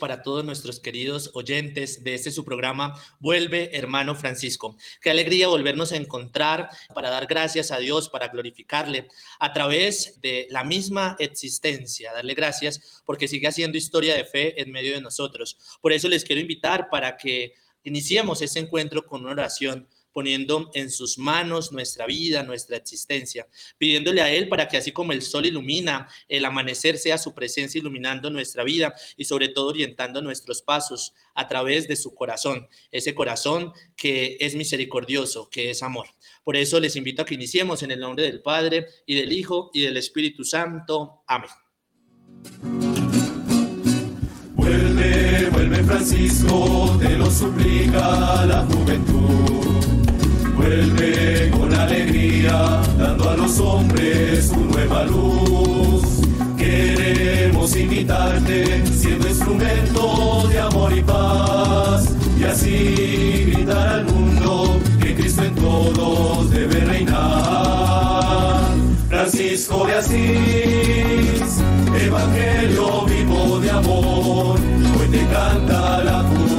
para todos nuestros queridos oyentes de este su programa Vuelve Hermano Francisco. Qué alegría volvernos a encontrar para dar gracias a Dios, para glorificarle a través de la misma existencia, darle gracias porque sigue haciendo historia de fe en medio de nosotros. Por eso les quiero invitar para que iniciemos ese encuentro con una oración poniendo en sus manos nuestra vida, nuestra existencia, pidiéndole a Él para que así como el sol ilumina, el amanecer sea su presencia iluminando nuestra vida y sobre todo orientando nuestros pasos a través de su corazón, ese corazón que es misericordioso, que es amor. Por eso les invito a que iniciemos en el nombre del Padre y del Hijo y del Espíritu Santo. Amén. Vuelve, vuelve Francisco, te lo suplica la juventud Vuelve con alegría, dando a los hombres su nueva luz. Queremos invitarte, siendo instrumento de amor y paz, y así gritar al mundo que Cristo en todos debe reinar. Francisco de Asís, Evangelio vivo de amor, hoy te canta la juventud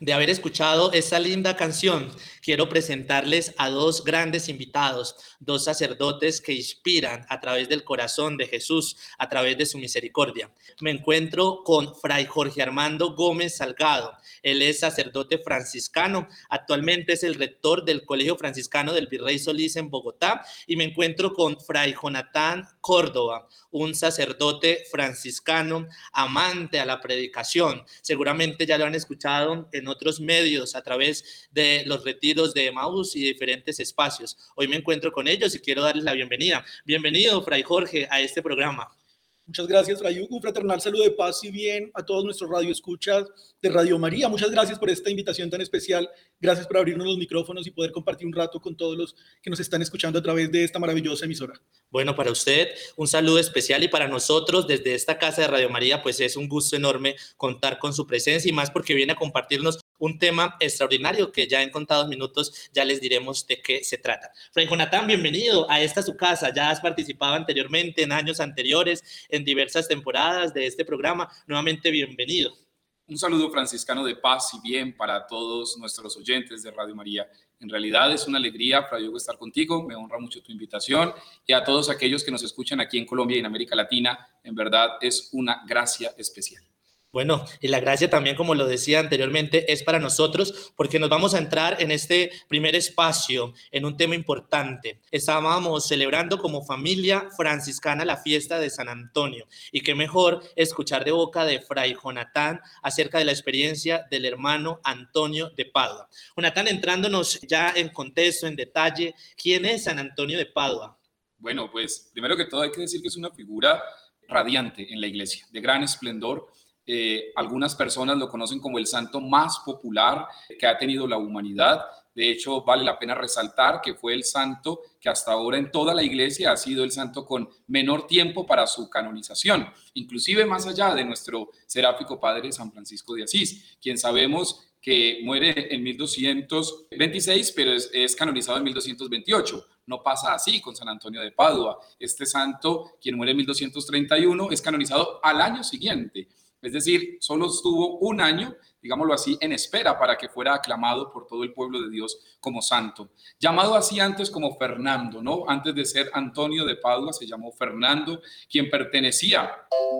de haber escuchado esa linda canción, quiero presentarles a dos grandes invitados, dos sacerdotes que inspiran a través del corazón de Jesús, a través de su misericordia. Me encuentro con Fray Jorge Armando Gómez Salgado. Él es sacerdote franciscano, actualmente es el rector del Colegio Franciscano del Virrey Solís en Bogotá y me encuentro con Fray Jonatán Córdoba, un sacerdote franciscano amante a la predicación. Seguramente ya lo han escuchado en otros medios a través de los retiros de Maús y diferentes espacios. Hoy me encuentro con ellos y quiero darles la bienvenida. Bienvenido, Fray Jorge, a este programa. Muchas gracias, Fray Un fraternal saludo de paz y bien a todos nuestros radioescuchas de Radio María. Muchas gracias por esta invitación tan especial. Gracias por abrirnos los micrófonos y poder compartir un rato con todos los que nos están escuchando a través de esta maravillosa emisora. Bueno, para usted un saludo especial y para nosotros desde esta casa de Radio María, pues es un gusto enorme contar con su presencia y más porque viene a compartirnos un tema extraordinario que ya en contados minutos ya les diremos de qué se trata. Fray Jonathan, bienvenido a esta su casa. Ya has participado anteriormente en años anteriores en diversas temporadas de este programa. Nuevamente bienvenido. Un saludo franciscano de paz y bien para todos nuestros oyentes de Radio María. En realidad es una alegría, Fray Diego, estar contigo. Me honra mucho tu invitación y a todos aquellos que nos escuchan aquí en Colombia y en América Latina. En verdad es una gracia especial. Bueno, y la gracia también, como lo decía anteriormente, es para nosotros porque nos vamos a entrar en este primer espacio en un tema importante. Estábamos celebrando como familia franciscana la fiesta de San Antonio y qué mejor escuchar de boca de Fray Jonatán acerca de la experiencia del hermano Antonio de Padua. Jonatán, entrándonos ya en contexto, en detalle, ¿quién es San Antonio de Padua? Bueno, pues primero que todo hay que decir que es una figura radiante en la iglesia, de gran esplendor eh, algunas personas lo conocen como el santo más popular que ha tenido la humanidad. De hecho, vale la pena resaltar que fue el santo que hasta ahora en toda la iglesia ha sido el santo con menor tiempo para su canonización, inclusive más allá de nuestro seráfico padre San Francisco de Asís, quien sabemos que muere en 1226, pero es, es, canonizado en 1228. No pasa así con San Antonio de Padua. Este santo, quien muere en 1231, es canonizado al año siguiente. Es decir, solo estuvo un año, digámoslo así, en espera para que fuera aclamado por todo el pueblo de Dios como santo. Llamado así antes como Fernando, ¿no? Antes de ser Antonio de Padua, se llamó Fernando, quien pertenecía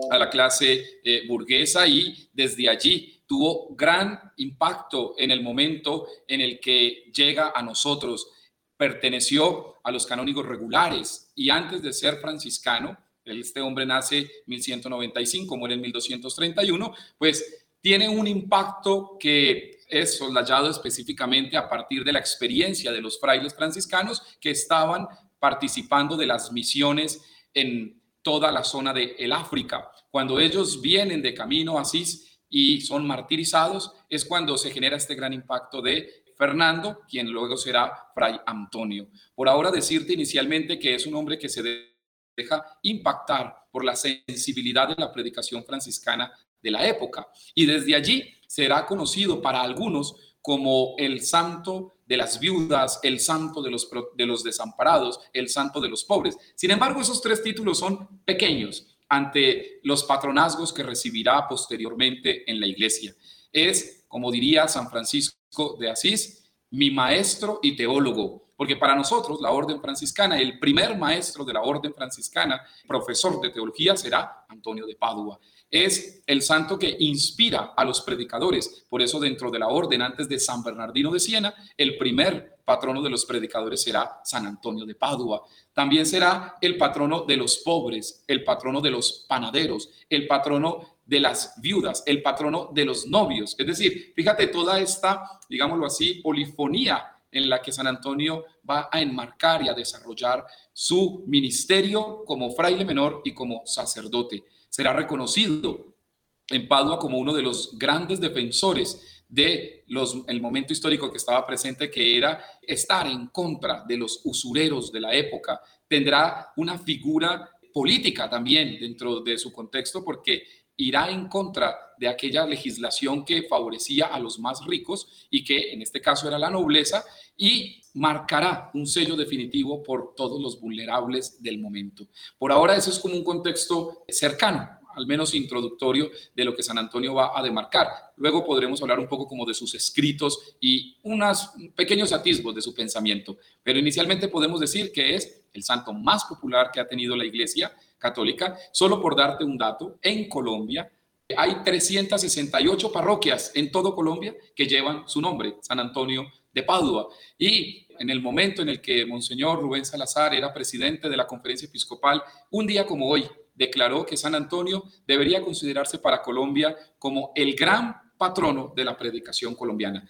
a la clase eh, burguesa y desde allí tuvo gran impacto en el momento en el que llega a nosotros. Perteneció a los canónigos regulares y antes de ser franciscano, este hombre nace 1195, muere en 1231, pues tiene un impacto que es soslayado específicamente a partir de la experiencia de los frailes franciscanos que estaban participando de las misiones en toda la zona de el África. Cuando ellos vienen de camino a Asís y son martirizados, es cuando se genera este gran impacto de Fernando, quien luego será Fray Antonio. Por ahora decirte inicialmente que es un hombre que se deja impactar por la sensibilidad de la predicación franciscana de la época. Y desde allí será conocido para algunos como el santo de las viudas, el santo de los, de los desamparados, el santo de los pobres. Sin embargo, esos tres títulos son pequeños ante los patronazgos que recibirá posteriormente en la iglesia. Es, como diría San Francisco de Asís, mi maestro y teólogo, porque para nosotros la orden franciscana, el primer maestro de la orden franciscana, profesor de teología, será Antonio de Padua es el santo que inspira a los predicadores. Por eso dentro de la orden, antes de San Bernardino de Siena, el primer patrono de los predicadores será San Antonio de Padua. También será el patrono de los pobres, el patrono de los panaderos, el patrono de las viudas, el patrono de los novios. Es decir, fíjate toda esta, digámoslo así, polifonía en la que San Antonio va a enmarcar y a desarrollar su ministerio como fraile menor y como sacerdote será reconocido en Padua como uno de los grandes defensores de los, el momento histórico que estaba presente, que era estar en contra de los usureros de la época. Tendrá una figura política también dentro de su contexto, porque irá en contra de aquella legislación que favorecía a los más ricos y que en este caso era la nobleza y marcará un sello definitivo por todos los vulnerables del momento. Por ahora eso es como un contexto cercano, al menos introductorio de lo que San Antonio va a demarcar. Luego podremos hablar un poco como de sus escritos y unos pequeños atisbos de su pensamiento, pero inicialmente podemos decir que es el santo más popular que ha tenido la Iglesia católica. Solo por darte un dato, en Colombia hay 368 parroquias en todo Colombia que llevan su nombre, San Antonio de Padua. Y en el momento en el que Monseñor Rubén Salazar era presidente de la conferencia episcopal, un día como hoy, declaró que San Antonio debería considerarse para Colombia como el gran patrono de la predicación colombiana.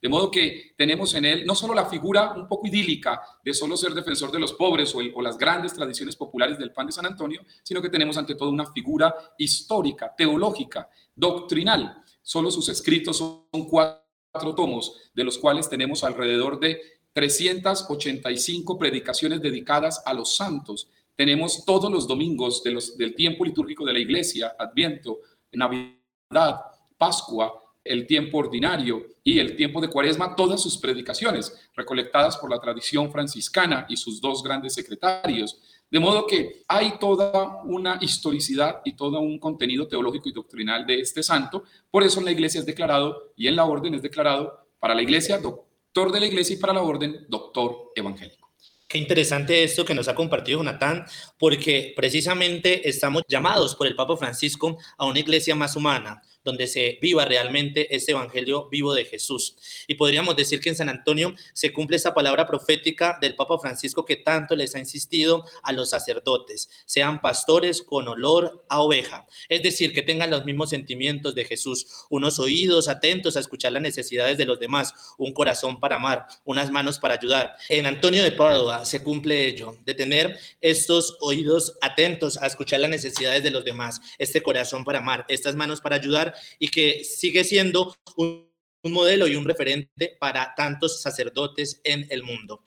De modo que tenemos en él no solo la figura un poco idílica de solo ser defensor de los pobres o, las grandes tradiciones populares del pan de San Antonio, sino que tenemos ante todo una figura histórica, teológica, doctrinal. Solo sus escritos son cuatro tomos, de los cuales tenemos alrededor de 385 predicaciones dedicadas a los santos. Tenemos todos los domingos de los, del tiempo litúrgico de la iglesia, Adviento, Navidad, Pascua, el tiempo ordinario y el tiempo de cuaresma, todas sus predicaciones, recolectadas por la tradición franciscana y sus dos grandes secretarios. De modo que hay toda una historicidad y todo un contenido teológico y doctrinal de este santo. Por eso en la iglesia es declarado y en la orden es declarado para la iglesia doctor de la iglesia y para la orden doctor evangélico. Qué interesante esto que nos ha compartido Jonathan, porque precisamente estamos llamados por el Papa Francisco a una iglesia más humana, donde se viva realmente este evangelio vivo de Jesús. Y podríamos decir que en San Antonio se cumple esa palabra profética del Papa Francisco que tanto les ha insistido a los sacerdotes, sean pastores con olor a oveja, es decir, que tengan los mismos sentimientos de Jesús, unos oídos atentos a escuchar las necesidades de los demás, un corazón para amar, unas manos para ayudar. En Antonio de Padua se cumple ello, de tener estos oídos atentos a escuchar las necesidades de los demás, este corazón para amar, estas manos para ayudar y que sigue siendo un, modelo y un referente para tantos sacerdotes en el mundo.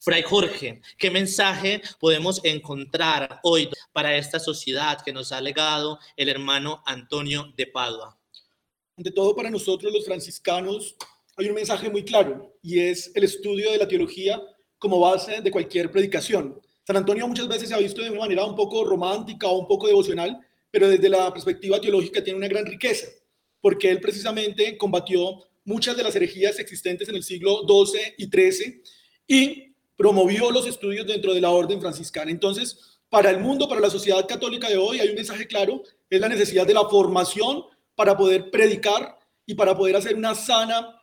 Fray Jorge, ¿qué mensaje podemos encontrar hoy para esta sociedad que nos ha legado el hermano Antonio de Padua? Ante todo, para nosotros los franciscanos hay un mensaje muy claro y es el estudio de la teología como base de cualquier predicación. San Antonio muchas veces se ha visto de una manera un poco romántica o un poco devocional, pero desde la perspectiva teológica tiene una gran riqueza, porque él precisamente combatió muchas de las herejías existentes en el siglo XII y XIII y promovió los estudios dentro de la orden franciscana. Entonces, para el mundo, para la sociedad católica de hoy, hay un mensaje claro, es la necesidad de la formación para poder predicar y para poder hacer una sana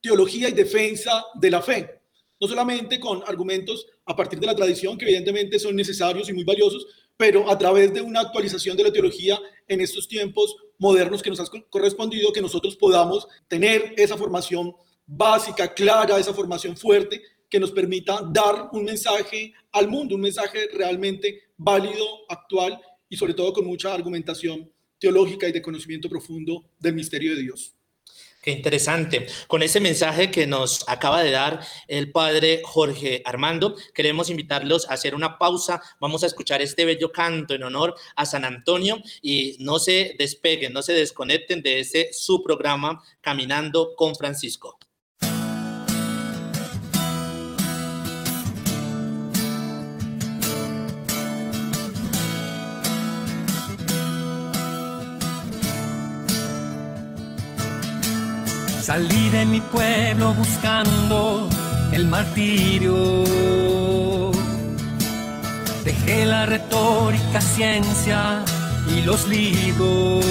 teología y defensa de la fe. No solamente con argumentos a partir de la tradición, que evidentemente son necesarios y muy valiosos, pero a través de una actualización de la teología en estos tiempos modernos que nos ha correspondido, que nosotros podamos tener esa formación básica, clara, esa formación fuerte que nos permita dar un mensaje al mundo, un mensaje realmente válido, actual y sobre todo con mucha argumentación teológica y de conocimiento profundo del misterio de Dios. Qué interesante. Con ese mensaje que nos acaba de dar el padre Jorge Armando, queremos invitarlos a hacer una pausa. Vamos a escuchar este bello canto en honor a San Antonio y no se despeguen, no se desconecten de ese su programa Caminando con Francisco. Salí de mi pueblo buscando el martirio. Dejé la retórica, ciencia y los libros.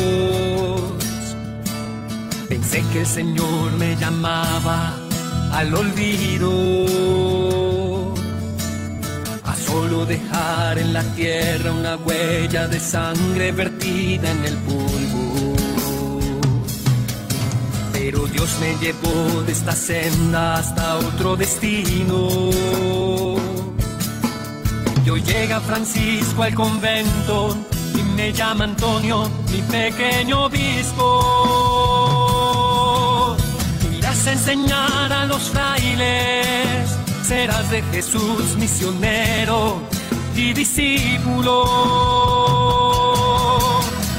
Pensé que el Señor me llamaba al olvido. A solo dejar en la tierra una huella de sangre vertida en el polvo. Dios me llevó de esta senda hasta otro destino. Yo llega Francisco al convento y me llama Antonio, mi pequeño obispo. Irás a enseñar a los frailes, serás de Jesús misionero y discípulo.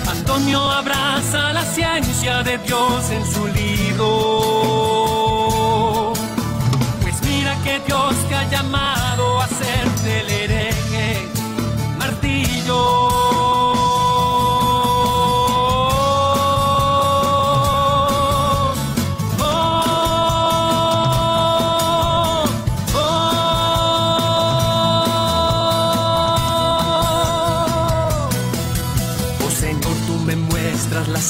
Antonio abraza la ciencia de Dios en su libro. Pues mira que Dios te ha llamado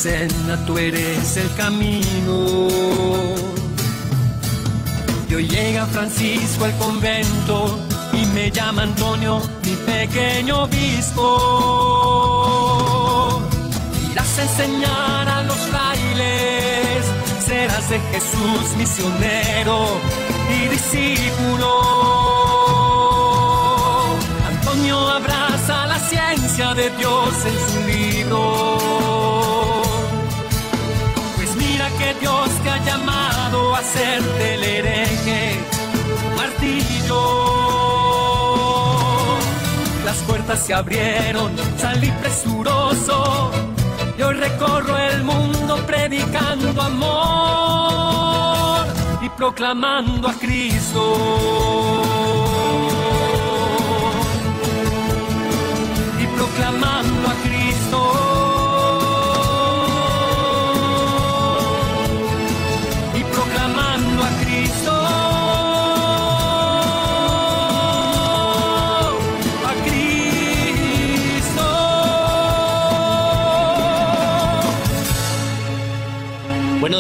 senda, tú eres el camino. Y hoy llega Francisco al convento y me llama Antonio, mi pequeño obispo. Irás a enseñar a los frailes, serás de Jesús misionero y discípulo. Antonio abraza la ciencia de Dios en su libro. Ha llamado a ser del hereje martillo. Las puertas se abrieron, salí presuroso. Y hoy recorro el mundo predicando amor y proclamando a Cristo. Y proclamando a Cristo.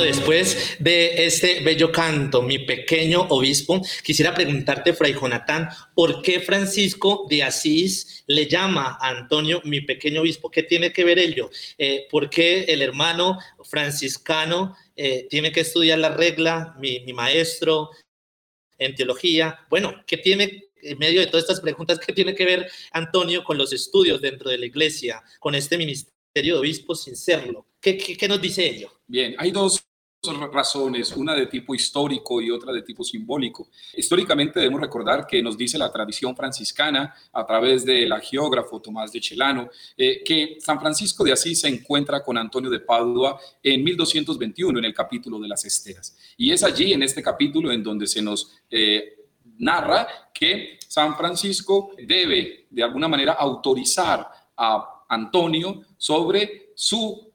Después de este bello canto, mi pequeño obispo, quisiera preguntarte, Fray Jonatán, ¿por qué Francisco de Asís le llama a Antonio mi pequeño obispo? ¿Qué tiene que ver ello? Eh, ¿Por qué el hermano franciscano eh, tiene que estudiar la regla, mi, maestro en teología? Bueno, ¿qué tiene en medio de todas estas preguntas, qué tiene que ver Antonio con los estudios dentro de la iglesia, con este ministerio de obispo sin serlo? ¿Qué, qué, qué nos dice ello? Bien, hay dos razones, una de tipo histórico y otra de tipo simbólico. Históricamente debemos recordar que nos dice la tradición franciscana a través del geógrafo Tomás de Chelano eh, que San Francisco de Asís se encuentra con Antonio de Padua en 1221 en el capítulo de las esteras. Y es allí en este capítulo en donde se nos eh, narra que San Francisco debe de alguna manera autorizar a Antonio sobre su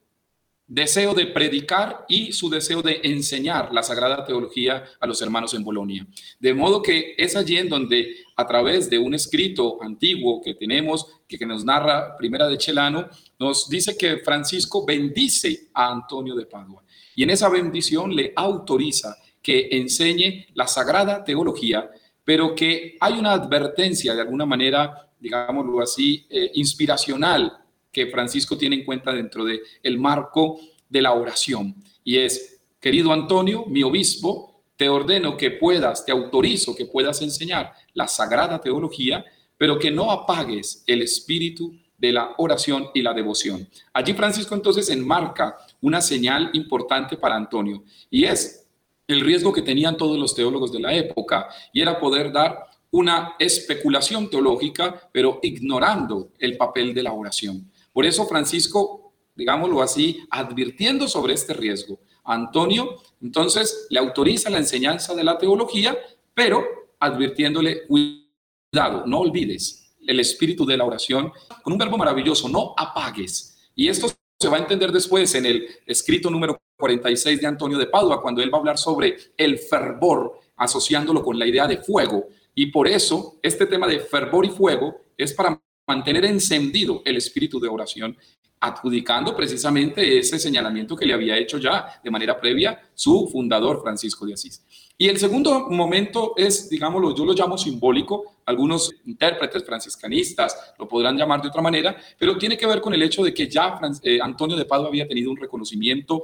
deseo de predicar y su deseo de enseñar la sagrada teología a los hermanos en Bolonia. De modo que es allí en donde a través de un escrito antiguo que tenemos, que, nos narra Primera de Chelano, nos dice que Francisco bendice a Antonio de Padua y en esa bendición le autoriza que enseñe la sagrada teología, pero que hay una advertencia de alguna manera, digámoslo así, eh, inspiracional que Francisco tiene en cuenta dentro del el marco de la oración. Y es, querido Antonio, mi obispo, te ordeno que puedas, te autorizo que puedas enseñar la sagrada teología, pero que no apagues el espíritu de la oración y la devoción. Allí Francisco entonces enmarca una señal importante para Antonio y es el riesgo que tenían todos los teólogos de la época y era poder dar una especulación teológica, pero ignorando el papel de la oración. Por eso Francisco, digámoslo así, advirtiendo sobre este riesgo, Antonio entonces le autoriza la enseñanza de la teología, pero advirtiéndole, cuidado, no olvides el espíritu de la oración con un verbo maravilloso, no apagues. Y esto se va a entender después en el escrito número 46 de Antonio de Padua, cuando él va a hablar sobre el fervor, asociándolo con la idea de fuego. Y por eso este tema de fervor y fuego es para mantener encendido el espíritu de oración, adjudicando precisamente ese señalamiento que le había hecho ya de manera previa su fundador Francisco de Asís. Y el segundo momento es, digámoslo, yo lo llamo simbólico, algunos intérpretes franciscanistas lo podrán llamar de otra manera, pero tiene que ver con el hecho de que ya eh, Antonio de Padua había tenido un reconocimiento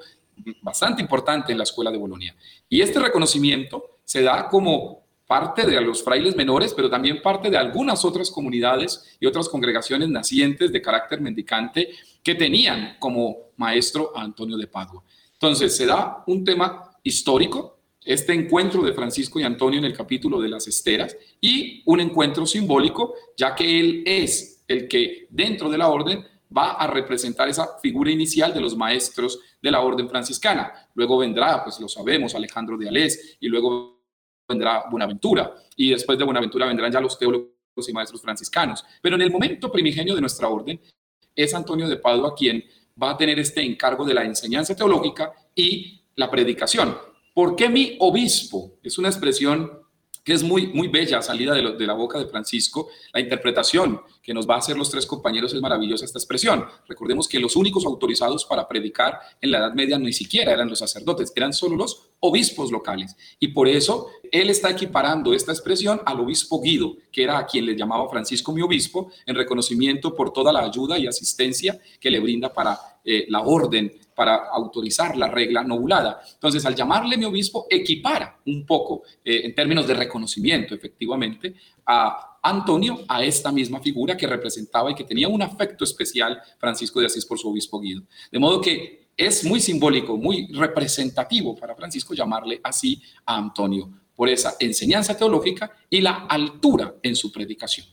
bastante importante en la escuela de Bolonia. Y este reconocimiento se da como parte de los frailes menores, pero también parte de algunas otras comunidades y otras congregaciones nacientes de carácter mendicante que tenían como maestro a Antonio de Padua. Entonces, se da un tema histórico, este encuentro de Francisco y Antonio en el capítulo de las esteras y un encuentro simbólico, ya que él es el que dentro de la orden va a representar esa figura inicial de los maestros de la orden franciscana. Luego vendrá, pues lo sabemos, Alejandro de Alés y luego vendrá Buenaventura y después de Buenaventura vendrán ya los teólogos y maestros franciscanos. Pero en el momento primigenio de nuestra orden es Antonio de Padua quien va a tener este encargo de la enseñanza teológica y la predicación. ¿Por qué mi obispo? Es una expresión que es muy, muy bella, salida de, la boca de Francisco. La interpretación que nos va a hacer los tres compañeros es maravillosa esta expresión. Recordemos que los únicos autorizados para predicar en la Edad Media ni siquiera eran los sacerdotes, eran solo los obispos locales. Y por eso él está equiparando esta expresión al obispo Guido, que era a quien le llamaba Francisco mi obispo, en reconocimiento por toda la ayuda y asistencia que le brinda para eh, la orden para autorizar la regla nobulada. Entonces, al llamarle mi obispo, equipara un poco, eh, en términos de reconocimiento, efectivamente, a Antonio a esta misma figura que representaba y que tenía un afecto especial Francisco de Asís por su obispo Guido. De modo que es muy simbólico, muy representativo para Francisco llamarle así a Antonio por esa enseñanza teológica y la altura en su predicación.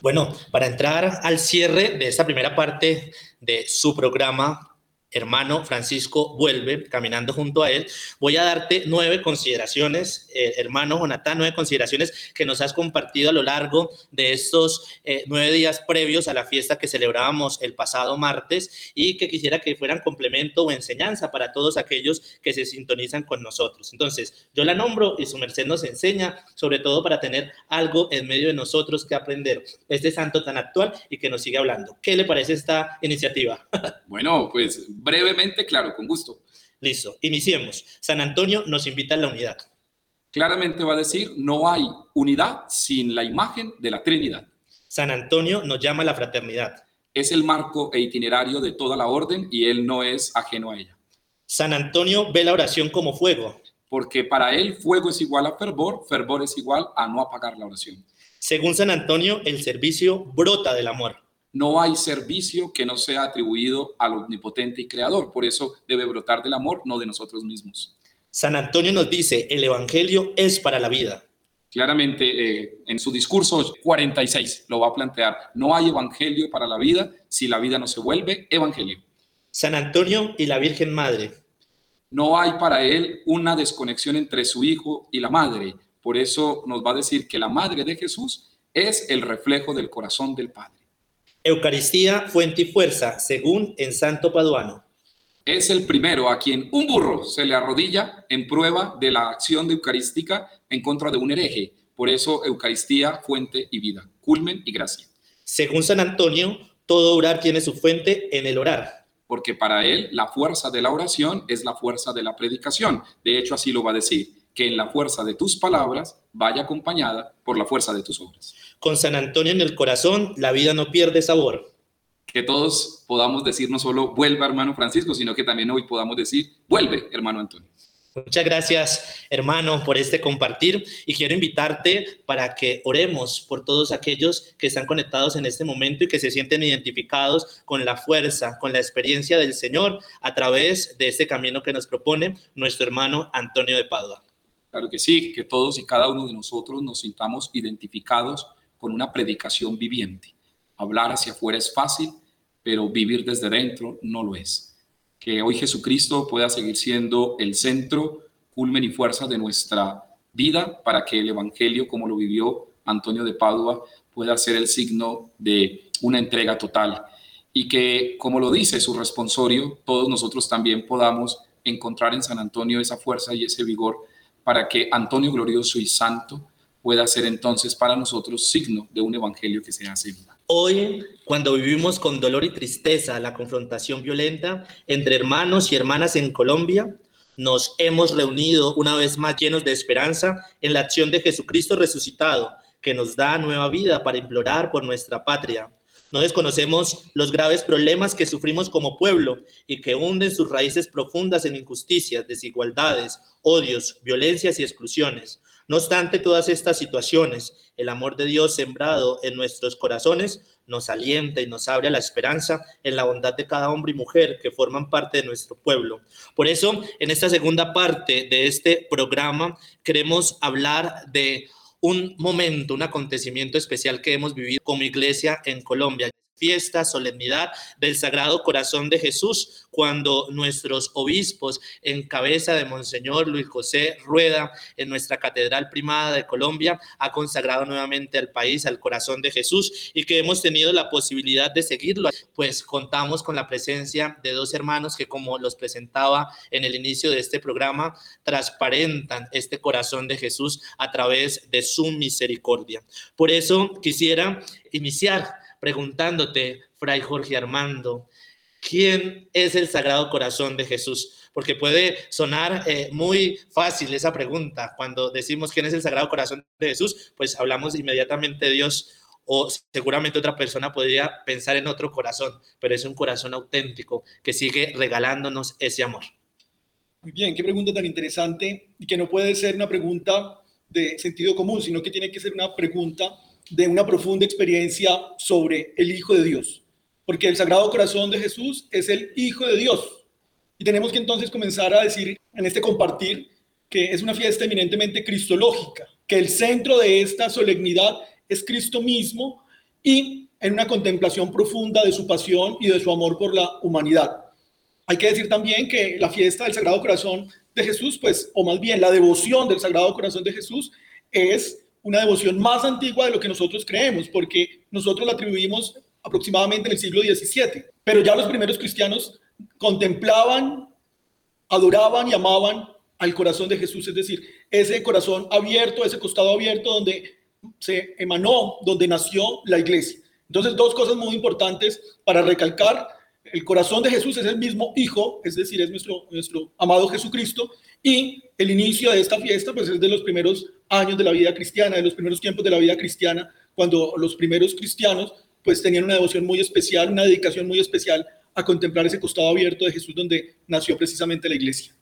Bueno, para entrar al cierre de esta primera parte de su programa, hermano Francisco vuelve caminando junto a él, voy a darte nueve consideraciones, eh, hermano Jonathan, nueve consideraciones que nos has compartido a lo largo de estos eh, nueve días previos a la fiesta que celebrábamos el pasado martes y que quisiera que fueran complemento o enseñanza para todos aquellos que se sintonizan con nosotros. Entonces, yo la nombro y su merced nos enseña, sobre todo para tener algo en medio de nosotros que aprender. Este santo tan actual y que nos sigue hablando. ¿Qué le parece esta iniciativa? Bueno, pues brevemente, claro, con gusto. Listo, iniciemos. San Antonio nos invita a la unidad. Claramente va a decir, no hay unidad sin la imagen de la Trinidad. San Antonio nos llama a la fraternidad. Es el marco e itinerario de toda la orden y él no es ajeno a ella. San Antonio ve la oración como fuego. Porque para él fuego es igual a fervor, fervor es igual a no apagar la oración. Según San Antonio, el servicio brota del amor. No hay servicio que no sea atribuido al omnipotente y creador. Por eso debe brotar del amor, no de nosotros mismos. San Antonio nos dice, el Evangelio es para la vida. Claramente eh, en su discurso 46 lo va a plantear. No hay Evangelio para la vida si la vida no se vuelve Evangelio. San Antonio y la Virgen Madre. No hay para él una desconexión entre su hijo y la madre. Por eso nos va a decir que la madre de Jesús es el reflejo del corazón del Padre. Eucaristía, fuente y fuerza, según en Santo Paduano. Es el primero a quien un burro se le arrodilla en prueba de la acción de eucarística en contra de un hereje. Por eso, Eucaristía, fuente y vida, culmen y gracia. Según San Antonio, todo orar tiene su fuente en el orar. Porque para él la fuerza de la oración es la fuerza de la predicación. De hecho, así lo va a decir, que en la fuerza de tus palabras vaya acompañada por la fuerza de tus obras con San Antonio en el corazón, la vida no pierde sabor. Que todos podamos decir no solo vuelva hermano Francisco, sino que también hoy podamos decir vuelve hermano Antonio. Muchas gracias, hermano, por este compartir y quiero invitarte para que oremos por todos aquellos que están conectados en este momento y que se sienten identificados con la fuerza, con la experiencia del Señor a través de este camino que nos propone nuestro hermano Antonio de Padua. Claro que sí, que todos y cada uno de nosotros nos sintamos identificados con una predicación viviente. Hablar hacia afuera es fácil, pero vivir desde dentro no lo es que hoy Jesucristo pueda seguir siendo el centro, culmen y fuerza de nuestra vida para que el Evangelio, como lo vivió Antonio de Padua, pueda ser el signo de una entrega total. Y que, como lo dice su responsorio, todos nosotros también podamos encontrar en San Antonio esa fuerza y ese vigor para que Antonio glorioso y santo pueda ser entonces para nosotros signo de un evangelio que se hace vida. Hoy, cuando vivimos con dolor y tristeza la confrontación violenta entre hermanos y hermanas en Colombia, nos hemos reunido una vez más llenos de esperanza en la acción de Jesucristo resucitado, que nos da nueva vida para implorar por nuestra patria. No desconocemos los graves problemas que sufrimos como pueblo y que hunden sus raíces profundas en injusticias, desigualdades, odios, violencias y exclusiones. No obstante todas estas situaciones, el amor de Dios sembrado en nuestros corazones nos alienta y nos abre a la esperanza en la bondad de cada hombre y mujer que forman parte de nuestro pueblo. Por eso, en esta segunda parte de este programa, queremos hablar de un momento, un acontecimiento especial que hemos vivido como iglesia en Colombia fiesta, solemnidad del Sagrado Corazón de Jesús, cuando nuestros obispos, en cabeza de Monseñor Luis José Rueda, en nuestra Catedral Primada de Colombia, ha consagrado nuevamente al país, al corazón de Jesús, y que hemos tenido la posibilidad de seguirlo, pues contamos con la presencia de dos hermanos que, como los presentaba en el inicio de este programa, transparentan este corazón de Jesús a través de su misericordia. Por eso quisiera iniciar preguntándote, Fray Jorge Armando, ¿quién es el Sagrado Corazón de Jesús? Porque puede sonar eh, muy fácil esa pregunta. Cuando decimos quién es el Sagrado Corazón de Jesús, pues hablamos inmediatamente de Dios o seguramente otra persona podría pensar en otro corazón, pero es un corazón auténtico que sigue regalándonos ese amor. Muy bien, qué pregunta tan interesante y que no puede ser una pregunta de sentido común, sino que tiene que ser una pregunta de una profunda experiencia sobre el Hijo de Dios, porque el Sagrado Corazón de Jesús es el Hijo de Dios. Y tenemos que entonces comenzar a decir en este compartir que es una fiesta eminentemente cristológica, que el centro de esta solemnidad es Cristo mismo y en una contemplación profunda de su pasión y de su amor por la humanidad. Hay que decir también que la fiesta del Sagrado Corazón de Jesús, pues, o más bien la devoción del Sagrado Corazón de Jesús, es una devoción más antigua de lo que nosotros creemos, porque nosotros la atribuimos aproximadamente en el siglo XVII, pero ya los primeros cristianos contemplaban, adoraban y amaban al corazón de Jesús, es decir, ese corazón abierto, ese costado abierto donde se emanó, donde nació la iglesia. Entonces, dos cosas muy importantes para recalcar. El corazón de Jesús es el mismo Hijo, es decir, es nuestro, nuestro amado Jesucristo, y el inicio de esta fiesta pues es de los primeros años de la vida cristiana, de los primeros tiempos de la vida cristiana, cuando los primeros cristianos pues tenían una devoción muy especial, una dedicación muy especial a contemplar ese costado abierto de Jesús donde nació precisamente la iglesia.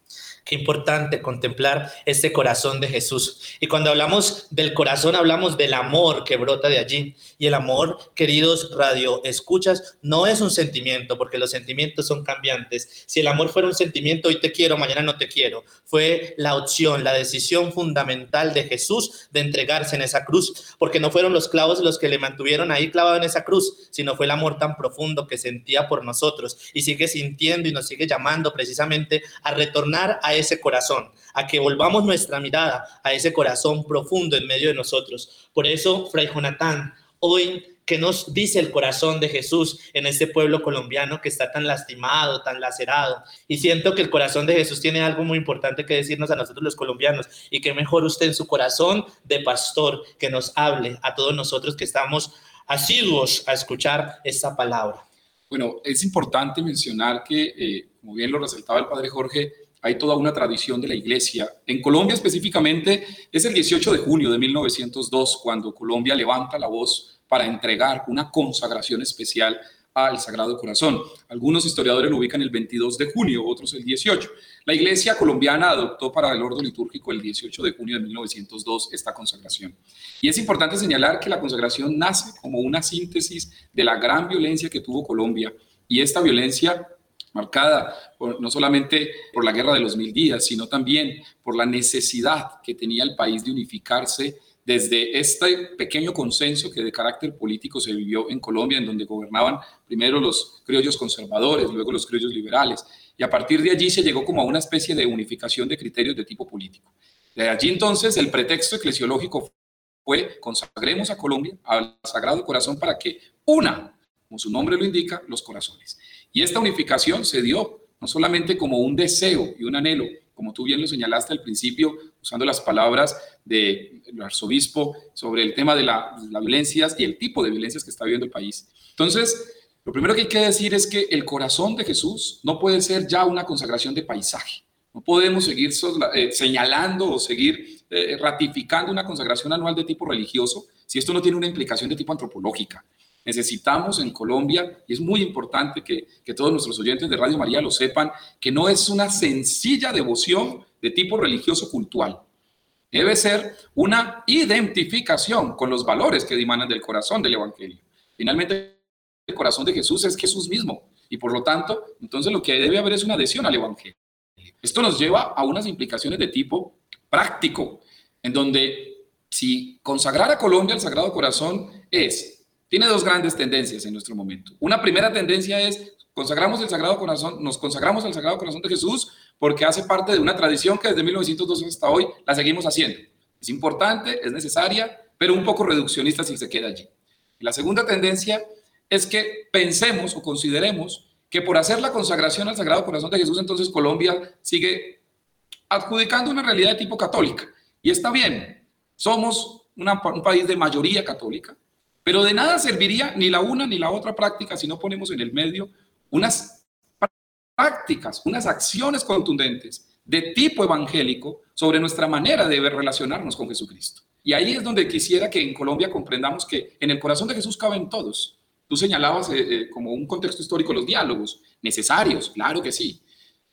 Qué importante contemplar este corazón de Jesús. Y cuando hablamos del corazón, hablamos del amor que brota de allí. Y el amor, queridos radio escuchas, no es un sentimiento, porque los sentimientos son cambiantes. Si el amor fuera un sentimiento, hoy te quiero, mañana no te quiero. Fue la opción, la decisión fundamental de Jesús de entregarse en esa cruz, porque no fueron los clavos los que le mantuvieron ahí clavado en esa cruz, sino fue el amor tan profundo que sentía por nosotros y sigue sintiendo y nos sigue llamando precisamente a retornar a ese corazón, a que volvamos nuestra mirada a ese corazón profundo en medio de nosotros. Por eso, Fray Jonatán, hoy que nos dice el corazón de Jesús en este pueblo colombiano que está tan lastimado, tan lacerado. Y siento que el corazón de Jesús tiene algo muy importante que decirnos a nosotros los colombianos y que mejor usted en su corazón de pastor que nos hable a todos nosotros que estamos asiduos a escuchar esta palabra. Bueno, es importante mencionar que, eh, como bien lo resaltaba el padre Jorge, hay toda una tradición de la iglesia. En Colombia específicamente es el 18 de junio de 1902 cuando Colombia levanta la voz para entregar una consagración especial al Sagrado Corazón. Algunos historiadores lo ubican el 22 de junio, otros el 18. La Iglesia colombiana adoptó para el orden litúrgico el 18 de junio de 1902 esta consagración. Y es importante señalar que la consagración nace como una síntesis de la gran violencia que tuvo Colombia y esta violencia marcada no solamente por la guerra de los mil días, sino también por la necesidad que tenía el país de unificarse desde este pequeño consenso que de carácter político se vivió en Colombia, en donde gobernaban primero los criollos conservadores, luego los criollos liberales, y a partir de allí se llegó como a una especie de unificación de criterios de tipo político. De allí entonces el pretexto eclesiológico fue consagremos a Colombia al Sagrado Corazón para que una, como su nombre lo indica, los corazones. Y esta unificación se dio no solamente como un deseo y un anhelo, como tú bien lo señalaste al principio, usando las palabras del arzobispo sobre el tema de, las violencias y el tipo de violencias que está viviendo el país. Entonces, lo primero que hay que decir es que el corazón de Jesús no puede ser ya una consagración de paisaje. No podemos seguir eh, señalando o seguir eh, ratificando una consagración anual de tipo religioso si esto no tiene una implicación de tipo antropológica. Necesitamos en Colombia, y es muy importante que, todos nuestros oyentes de Radio María lo sepan, que no es una sencilla devoción de tipo religioso cultural. Debe ser una identificación con los valores que dimanan del corazón del Evangelio. Finalmente, el corazón de Jesús es Jesús mismo. Y por lo tanto, entonces lo que debe haber es una adhesión al Evangelio. Esto nos lleva a unas implicaciones de tipo práctico, en donde si consagrar a Colombia al Sagrado Corazón es tiene dos grandes tendencias en nuestro momento. Una primera tendencia es consagramos el Sagrado Corazón, nos consagramos al Sagrado Corazón de Jesús porque hace parte de una tradición que desde 1912 hasta hoy la seguimos haciendo. Es importante, es necesaria, pero un poco reduccionista si se queda allí. la segunda tendencia es que pensemos o consideremos que por hacer la consagración al Sagrado Corazón de Jesús, entonces Colombia sigue adjudicando una realidad de tipo católica. Y está bien, somos un país de mayoría católica, pero de nada serviría ni la una ni la otra práctica si no ponemos en el medio unas prácticas, unas acciones contundentes de tipo evangélico sobre nuestra manera de relacionarnos con Jesucristo. Y ahí es donde quisiera que en Colombia comprendamos que en el corazón de Jesús caben todos. Tú señalabas eh, eh, como un contexto histórico los diálogos necesarios, claro que sí.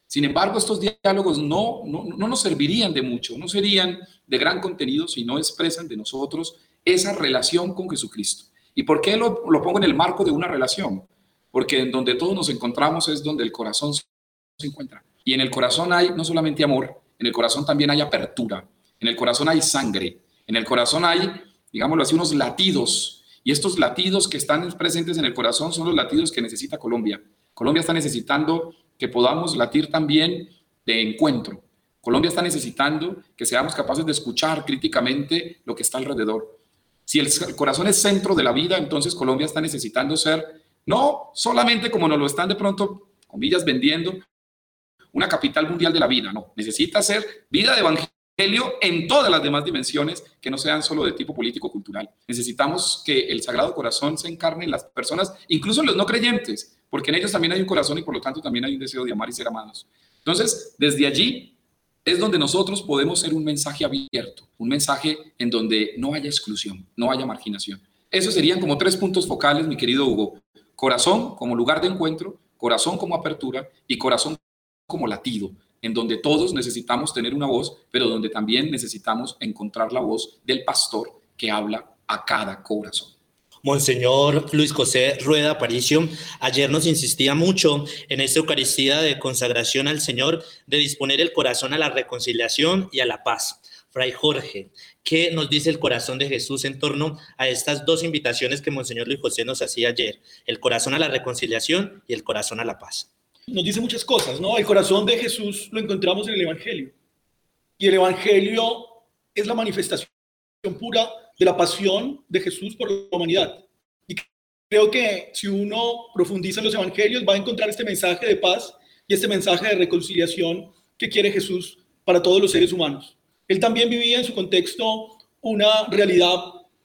Sin embargo, estos diálogos no, no, no nos servirían de mucho, no serían de gran contenido si no expresan de nosotros esa relación con Jesucristo. ¿Y por qué lo, pongo en el marco de una relación? Porque en donde todos nos encontramos es donde el corazón se encuentra. Y en el corazón hay no solamente amor, en el corazón también hay apertura, en el corazón hay sangre, en el corazón hay, digámoslo así, unos latidos. Y estos latidos que están presentes en el corazón son los latidos que necesita Colombia. Colombia está necesitando que podamos latir también de encuentro. Colombia está necesitando que seamos capaces de escuchar críticamente lo que está alrededor. Si el corazón es centro de la vida, entonces Colombia está necesitando ser no solamente como nos lo están de pronto, comillas, vendiendo, una capital mundial de la vida, no, necesita ser vida de evangelio en todas las demás dimensiones que no sean solo de tipo político-cultural. Necesitamos que el Sagrado Corazón se encarne en las personas, incluso en los no creyentes, porque en ellos también hay un corazón y por lo tanto también hay un deseo de amar y ser amados. Entonces, desde allí es donde nosotros podemos ser un mensaje abierto, un mensaje en donde no haya exclusión, no haya marginación. Esos serían como tres puntos focales, mi querido Hugo. Corazón como lugar de encuentro, corazón como apertura y corazón como latido, en donde todos necesitamos tener una voz, pero donde también necesitamos encontrar la voz del pastor que habla a cada corazón. Monseñor Luis José Rueda Aparicio, ayer nos insistía mucho en esta Eucaristía de consagración al Señor, de disponer el corazón a la reconciliación y a la paz. Fray Jorge, ¿qué nos dice el corazón de Jesús en torno a estas dos invitaciones que Monseñor Luis José nos hacía ayer? El corazón a la reconciliación y el corazón a la paz. Nos dice muchas cosas, ¿no? El corazón de Jesús lo encontramos en el Evangelio. Y el Evangelio es la manifestación pura de la pasión de Jesús por la humanidad. Y creo que si uno profundiza en los evangelios va a encontrar este mensaje de paz y este mensaje de reconciliación que quiere Jesús para todos los seres humanos. Él también vivía en su contexto una realidad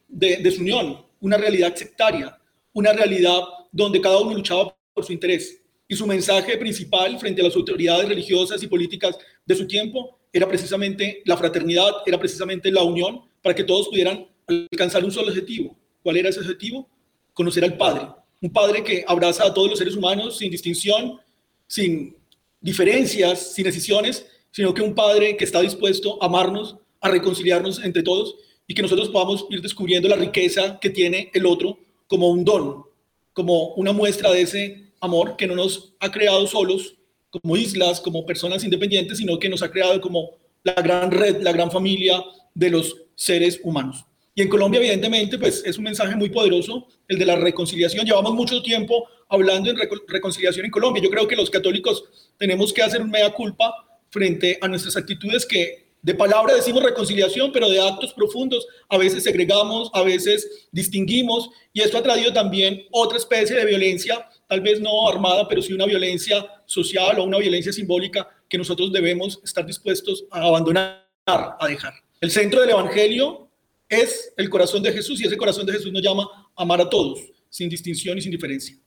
de desunión, una realidad sectaria, una realidad donde cada uno luchaba por su interés. Y su mensaje principal frente a las autoridades religiosas y políticas de su tiempo era precisamente la fraternidad, era precisamente la unión para que todos pudieran alcanzar un solo objetivo. ¿Cuál era ese objetivo? Conocer al Padre, un Padre que abraza a todos los seres humanos sin distinción, sin diferencias, sin decisiones, sino que un Padre que está dispuesto a amarnos, a reconciliarnos entre todos y que nosotros podamos ir descubriendo la riqueza que tiene el otro como un don, como una muestra de ese amor que no nos ha creado solos, como islas, como personas independientes, sino que nos ha creado como la gran red, la gran familia de los seres humanos. Y en Colombia, evidentemente, pues es un mensaje muy poderoso, el de la reconciliación. Llevamos mucho tiempo hablando en reconciliación en Colombia. Yo creo que los católicos tenemos que hacer un mea culpa frente a nuestras actitudes que de palabra decimos reconciliación, pero de actos profundos a veces segregamos, a veces distinguimos, y esto ha traído también otra especie de violencia, tal vez no armada, pero sí una violencia social o una violencia simbólica que nosotros debemos estar dispuestos a abandonar, a dejar. El centro del Evangelio es el corazón de Jesús y ese corazón de Jesús nos llama a amar a todos, sin distinción y sin diferencia.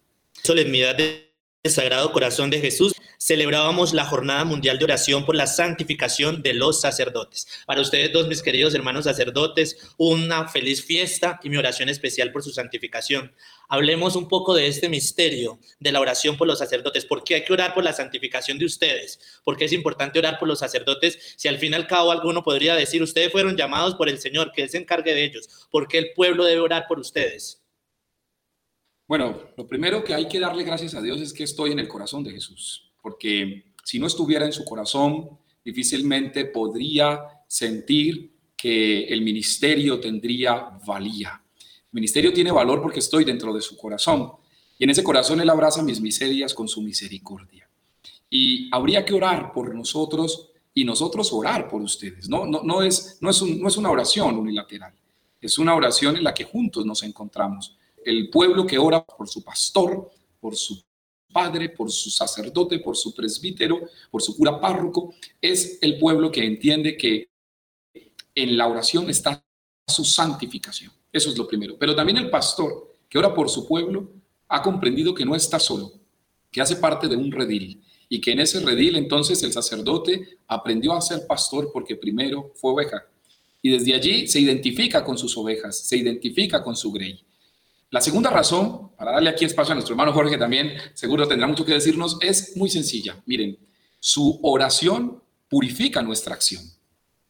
Solemnidad del Sagrado Corazón de Jesús celebrábamos la Jornada Mundial de Oración por la santificación de los sacerdotes. Para ustedes dos, mis queridos hermanos sacerdotes, una feliz fiesta y mi oración especial por su santificación. Hablemos un poco de este misterio de la oración por los sacerdotes. ¿Por qué hay que orar por la santificación de ustedes? ¿Por qué es importante orar por los sacerdotes? Si al fin y al cabo alguno podría decir, ustedes fueron llamados por el Señor, que Él se encargue de ellos. ¿Por qué el pueblo debe orar por ustedes? Bueno, lo primero que hay que darle gracias a Dios es que estoy en el corazón de Jesús porque si no estuviera en su corazón, difícilmente podría sentir que el ministerio tendría valía. El ministerio tiene valor porque estoy dentro de su corazón y en ese corazón Él abraza mis miserias con su misericordia. Y habría que orar por nosotros y nosotros orar por ustedes. No, no, no, es, no, es, no es una oración unilateral, es una oración en la que juntos nos encontramos. El pueblo que ora por su pastor, por su padre, por su sacerdote, por su presbítero, por su cura párroco, es el pueblo que entiende que en la oración está su santificación. Eso es lo primero. Pero también el pastor que ora por su pueblo ha comprendido que no está solo, que hace parte de un redil y que en ese redil entonces el sacerdote aprendió a ser pastor porque primero fue oveja. Y desde allí se identifica con sus ovejas, se identifica con su grey. La segunda razón, para darle aquí espacio a nuestro hermano Jorge también, seguro tendrá mucho que decirnos, es muy sencilla. Miren, su oración purifica nuestra acción.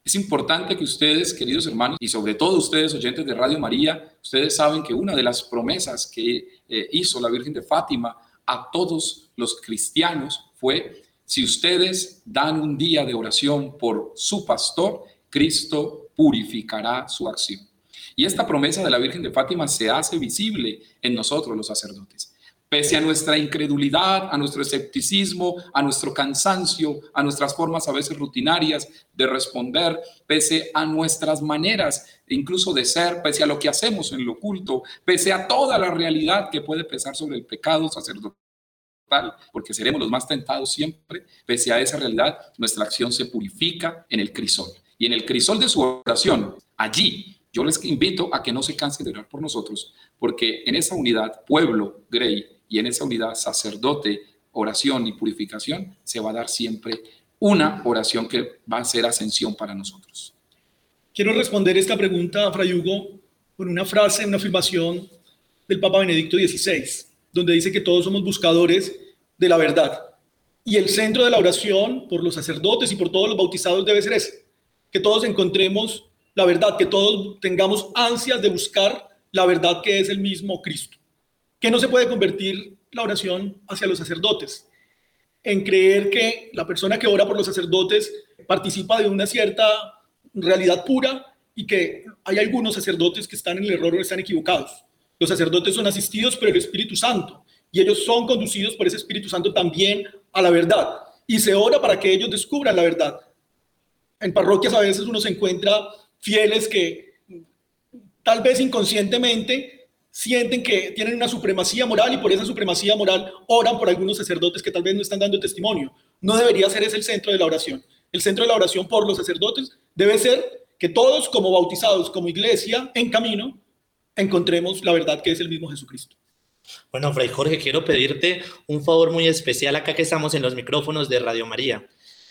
Es importante que ustedes, queridos hermanos, y sobre todo ustedes, oyentes de Radio María, ustedes saben que una de las promesas que eh, hizo la Virgen de Fátima a todos los cristianos fue, si ustedes dan un día de oración por su pastor, Cristo purificará su acción. Y esta promesa de la Virgen de Fátima se hace visible en nosotros los sacerdotes. Pese a nuestra incredulidad, a nuestro escepticismo, a nuestro cansancio, a nuestras formas a veces rutinarias de responder, pese a nuestras maneras incluso de ser, pese a lo que hacemos en lo oculto, pese a toda la realidad que puede pesar sobre el pecado sacerdotal, porque seremos los más tentados siempre, pese a esa realidad, nuestra acción se purifica en el crisol. Y en el crisol de su oración, allí yo les invito a que no se cansen de orar por nosotros, porque en esa unidad, pueblo, grey, y en esa unidad, sacerdote, oración y purificación, se va a dar siempre una oración que va a ser ascensión para nosotros. Quiero responder esta pregunta, Fray Hugo, con una frase, una afirmación del Papa Benedicto XVI, donde dice que todos somos buscadores de la verdad. Y el centro de la oración por los sacerdotes y por todos los bautizados debe ser ese, que todos encontremos la verdad, que todos tengamos ansias de buscar la verdad que es el mismo Cristo. Que no se puede convertir la oración hacia los sacerdotes en creer que la persona que ora por los sacerdotes participa de una cierta realidad pura y que hay algunos sacerdotes que están en el error o están equivocados. Los sacerdotes son asistidos por el Espíritu Santo y ellos son conducidos por ese Espíritu Santo también a la verdad. Y se ora para que ellos descubran la verdad. En parroquias a veces uno se encuentra fieles que tal vez inconscientemente sienten que tienen una supremacía moral y por esa supremacía moral oran por algunos sacerdotes que tal vez no están dando testimonio. No debería ser ese el centro de la oración. El centro de la oración por los sacerdotes debe ser que todos como bautizados, como iglesia en camino, encontremos la verdad que es el mismo Jesucristo. Bueno, Fray Jorge, quiero pedirte un favor muy especial acá que estamos en los micrófonos de Radio María.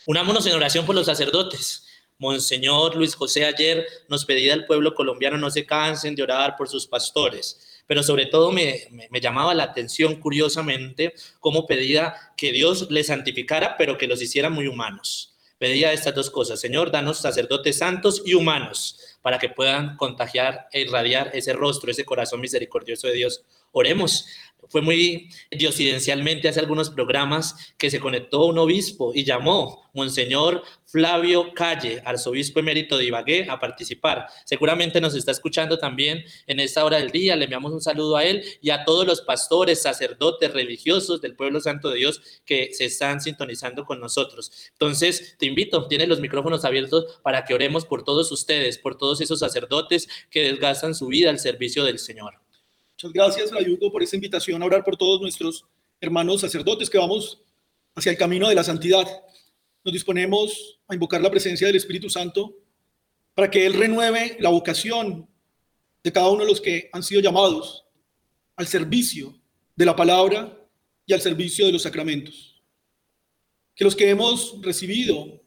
Unámonos en oración por los sacerdotes. Monseñor Luis José ayer nos pedía al pueblo colombiano no se cansen de orar por sus pastores. pero sobre todo me, me, llamaba la atención curiosamente cómo pedía que Dios les santificara, pero que los hiciera muy humanos. Pedía estas dos cosas, Señor, danos sacerdotes santos y humanos para que puedan contagiar e irradiar ese rostro, ese corazón misericordioso de Dios. Oremos fue muy diosidencialmente hace algunos programas que se conectó un obispo y llamó Monseñor Flavio Calle, arzobispo emérito de Ibagué, a participar. Seguramente nos está escuchando también en esta hora del día. Le enviamos un saludo a él y a todos los pastores, sacerdotes, religiosos del pueblo santo de Dios que se están sintonizando con nosotros. Entonces, te invito, tienes los micrófonos abiertos para que oremos por todos ustedes, por todos esos sacerdotes que desgastan su vida al servicio del Señor. Muchas gracias, Hugo, por esta invitación a orar por todos nuestros hermanos sacerdotes que vamos hacia el camino de la santidad. Nos disponemos a invocar la presencia del Espíritu Santo para que Él renueve la vocación de cada uno de los que han sido llamados al servicio de la palabra y al servicio de los sacramentos. Que los que hemos recibido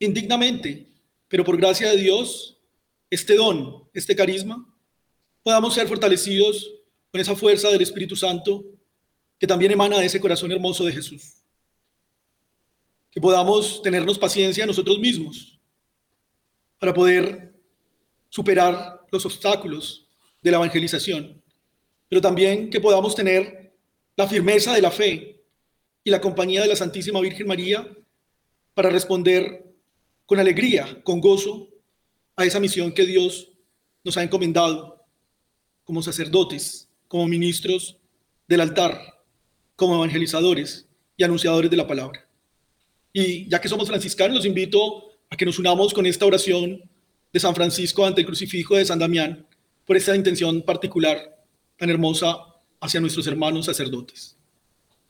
indignamente, pero por gracia de Dios, este don, este carisma, podamos ser fortalecidos con esa fuerza del Espíritu Santo que también emana de ese corazón hermoso de Jesús. Que podamos tenernos paciencia nosotros mismos para poder superar los obstáculos de la evangelización, pero también que podamos tener la firmeza de la fe y la compañía de la Santísima Virgen María para responder con alegría, con gozo a esa misión que Dios nos ha encomendado como sacerdotes como ministros del altar, como evangelizadores y anunciadores de la palabra. Y ya que somos franciscanos, los invito a que nos unamos con esta oración de San Francisco ante el crucifijo de San Damián por esta intención particular tan hermosa hacia nuestros hermanos sacerdotes.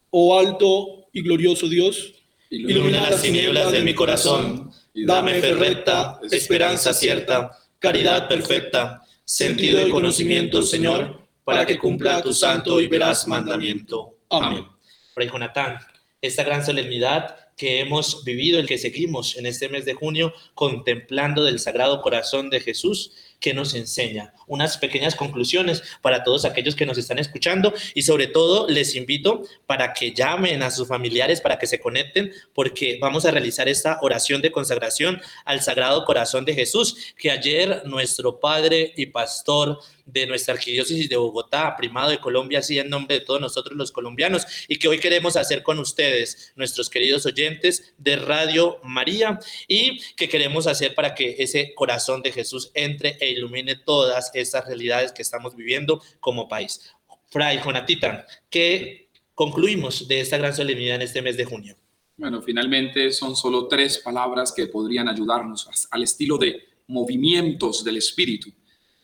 Oh alto y glorioso Dios, ilumina las tinieblas de mi corazón, dame fe recta, esperanza cierta, caridad perfecta, sentido y conocimiento, Señor, para que cumpla tu santo y veraz mandamiento. Amén. Fray Jonatán, esta gran solemnidad que hemos vivido, el que seguimos en este mes de junio, contemplando del Sagrado Corazón de Jesús, que nos enseña. Unas pequeñas conclusiones para todos aquellos que nos están escuchando y sobre todo les invito para que llamen a sus familiares, para que se conecten, porque vamos a realizar esta oración de consagración al Sagrado Corazón de Jesús, que ayer nuestro Padre y Pastor de nuestra arquidiócesis de Bogotá, primado de Colombia, así en nombre de todos nosotros los colombianos, y que hoy queremos hacer con ustedes, nuestros queridos oyentes de Radio María, y que queremos hacer para que ese corazón de Jesús entre e ilumine todas estas realidades que estamos viviendo como país. Fray Jonatita, ¿qué concluimos de esta gran solemnidad en este mes de junio? Bueno, finalmente son solo tres palabras que podrían ayudarnos al estilo de movimientos del espíritu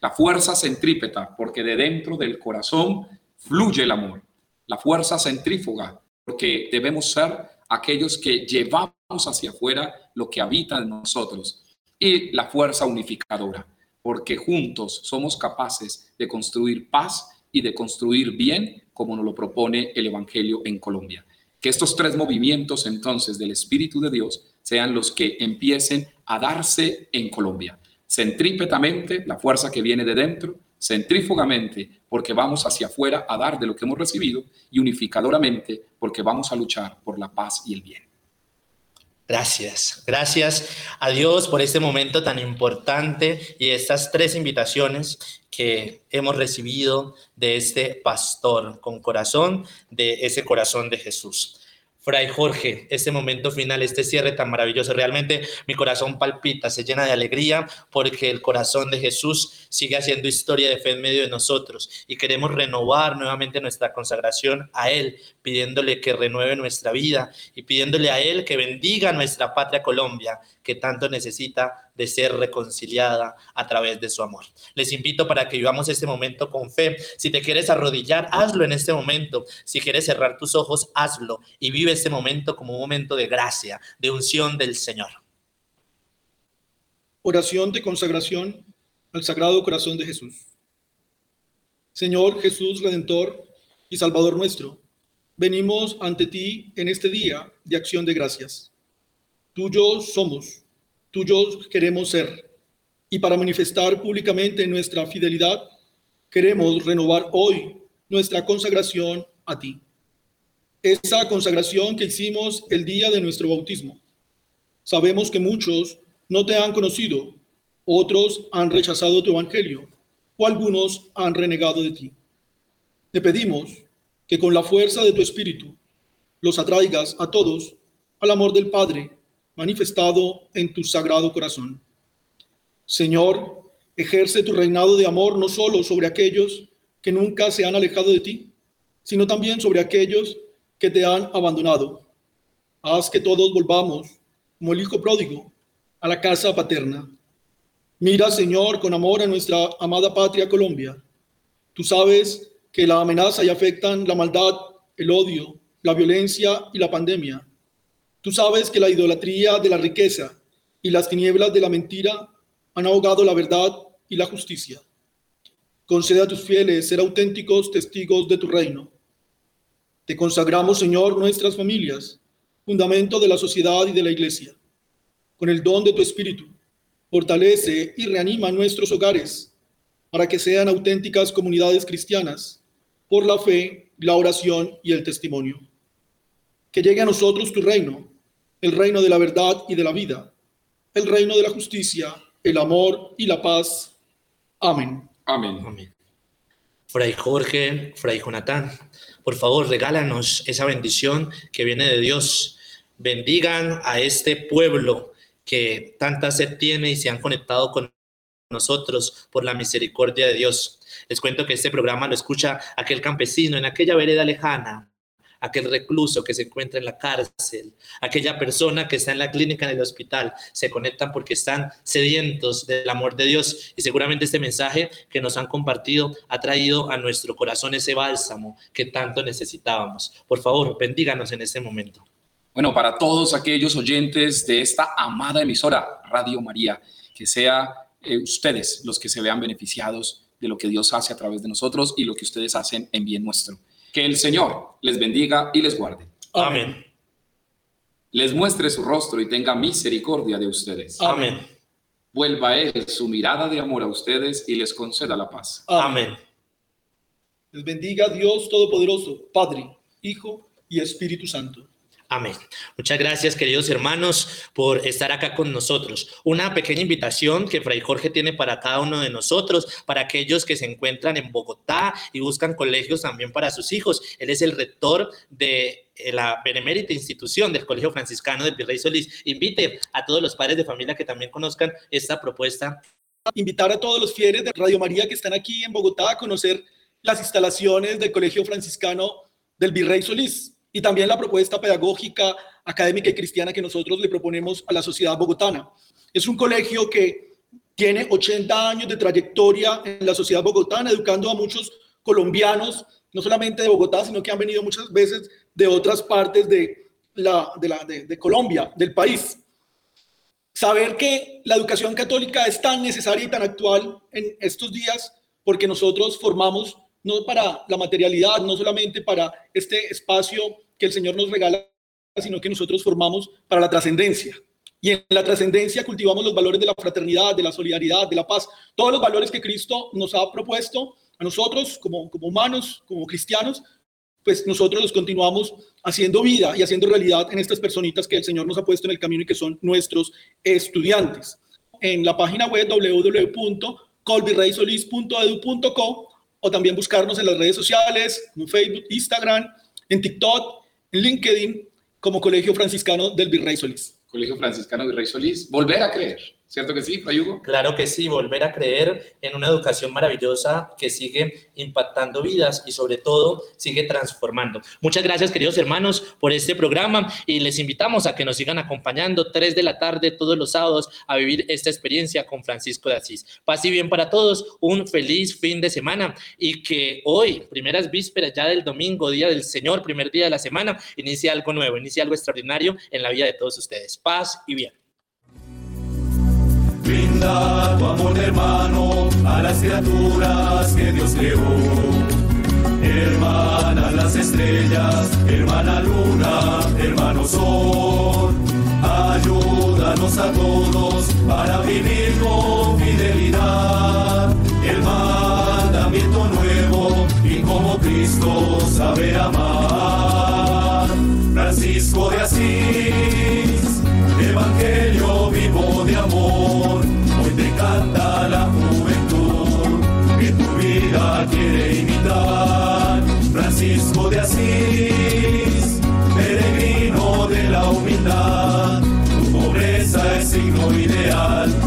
la fuerza centrípeta, porque de dentro del corazón fluye el amor. La fuerza centrífuga, porque debemos ser aquellos que llevamos hacia afuera lo que habita en nosotros. Y la fuerza unificadora, porque juntos somos capaces de construir paz y de construir bien, como nos lo propone el Evangelio en Colombia. Que estos tres movimientos entonces del Espíritu de Dios sean los que empiecen a darse en Colombia centrípetamente, la fuerza que viene de dentro, centrífugamente, porque vamos hacia afuera a dar de lo que hemos recibido, y unificadoramente, porque vamos a luchar por la paz y el bien. Gracias, gracias a Dios por este momento tan importante y estas tres invitaciones que hemos recibido de este pastor con corazón, de ese corazón de Jesús. Fray Jorge, este momento final, este cierre tan maravilloso, realmente mi corazón palpita, se llena de alegría porque el corazón de Jesús sigue haciendo historia de fe en medio de nosotros y queremos renovar nuevamente nuestra consagración a Él, pidiéndole que renueve nuestra vida y pidiéndole a Él que bendiga nuestra patria Colombia, que tanto necesita de ser reconciliada a través de su amor. Les invito para que vivamos este momento con fe. Si te quieres arrodillar, hazlo en este momento. Si quieres cerrar tus ojos, hazlo y vive este momento como un momento de gracia, de unción del Señor. Oración de consagración al Sagrado Corazón de Jesús. Señor Jesús Redentor y Salvador nuestro, venimos ante ti en este día de acción de gracias. Tuyos somos tuyos queremos ser. Y para manifestar públicamente nuestra fidelidad, queremos renovar hoy nuestra consagración a ti. Esa consagración que hicimos el día de nuestro bautismo. Sabemos que muchos no te han conocido, otros han rechazado tu evangelio o algunos han renegado de ti. Te pedimos que con la fuerza de tu espíritu los atraigas a todos al amor del Padre manifestado en tu sagrado corazón. Señor, ejerce tu reinado de amor no solo sobre aquellos que nunca se han alejado de ti, sino también sobre aquellos que te han abandonado. Haz que todos volvamos, como el Hijo pródigo, a la casa paterna. Mira, Señor, con amor a nuestra amada patria Colombia. Tú sabes que la amenaza y afectan la maldad, el odio, la violencia y la pandemia. Tú sabes que la idolatría de la riqueza y las tinieblas de la mentira han ahogado la verdad y la justicia. Concede a tus fieles ser auténticos testigos de tu reino. Te consagramos, Señor, nuestras familias, fundamento de la sociedad y de la iglesia. Con el don de tu Espíritu, fortalece y reanima nuestros hogares para que sean auténticas comunidades cristianas por la fe, la oración y el testimonio. Que llegue a nosotros tu reino, el reino de la verdad y de la vida, el reino de la justicia, el amor y la paz. Amén. Amén. Amén. Fray Jorge, Fray Jonatán, por favor, regálanos esa bendición que viene de Dios. Bendigan a este pueblo que tanta sed tiene y se han conectado con nosotros por la misericordia de Dios. Les cuento que este programa lo escucha aquel campesino en aquella vereda lejana, aquel recluso que se encuentra en la cárcel, aquella persona que está en la clínica, en el hospital, se conectan porque están sedientos del amor de Dios y seguramente este mensaje que nos han compartido ha traído a nuestro corazón ese bálsamo que tanto necesitábamos. Por favor, bendíganos en este momento. Bueno, para todos aquellos oyentes de esta amada emisora, Radio María, que sea eh, ustedes los que se vean beneficiados de lo que Dios hace a través de nosotros y lo que ustedes hacen en bien nuestro. Que el Señor les bendiga y les guarde. Amén. Les muestre su rostro y tenga misericordia de ustedes. Amén. Vuelva Él su mirada de amor a ustedes y les conceda la paz. Amén. Les bendiga Dios Todopoderoso, Padre, Hijo y Espíritu Santo. Amén. Muchas gracias, queridos hermanos, por estar acá con nosotros. Una pequeña invitación que Fray Jorge tiene para cada uno de nosotros, para aquellos que se encuentran en Bogotá y buscan colegios también para sus hijos. Él es el rector de eh, la benemérita institución del Colegio Franciscano del Virrey Solís. Invite a todos los padres de familia que también conozcan esta propuesta. Invitar a todos los fieles de Radio María que están aquí en Bogotá a conocer las instalaciones del Colegio Franciscano del Virrey Solís y también la propuesta pedagógica, académica y cristiana que nosotros le proponemos a la sociedad bogotana. Es un colegio que tiene 80 años de trayectoria en la sociedad bogotana, educando a muchos colombianos, no solamente de Bogotá, sino que han venido muchas veces de otras partes de, la, de, la, de, de Colombia, del país. Saber que la educación católica es tan necesaria y tan actual en estos días, porque nosotros formamos no para la materialidad, no solamente para este espacio que el Señor nos regala, sino que nosotros formamos para la trascendencia. Y en la trascendencia cultivamos los valores de la fraternidad, de la solidaridad, de la paz, todos los valores que Cristo nos ha propuesto a nosotros como, como humanos, como cristianos, pues nosotros los continuamos haciendo vida y haciendo realidad en estas personitas que el Señor nos ha puesto en el camino y que son nuestros estudiantes. En la página web www.colvirreysolis.edu.co o también buscarnos en las redes sociales, como Facebook, Instagram, en TikTok, en LinkedIn, como Colegio Franciscano del Virrey Solís. Colegio Franciscano Virrey Solís, volver a creer. ¿Cierto que sí, Fray Hugo? Claro que sí, volver a creer en una educación maravillosa que sigue impactando vidas y sobre todo sigue transformando. Muchas gracias, queridos hermanos, por este programa y les invitamos a que nos sigan acompañando tres de la tarde todos los sábados a vivir esta experiencia con Francisco de Asís. Paz y bien para todos, un feliz fin de semana y que hoy, primeras vísperas ya del domingo, día del Señor, primer día de la semana, inicie algo nuevo, inicie algo extraordinario en la vida de todos ustedes. Paz y bien. Tu amor hermano a las criaturas que Dios creó. Hermanas las estrellas, hermana luna, hermano sol. Ayúdanos a todos para vivir con fidelidad. El mandamiento nuevo y como Cristo saber amar. Francisco de Asís, Evangelio vivo de amor, quiere imitar. Francisco de Asís, peregrino de la humildad, tu pobreza es signo ideal.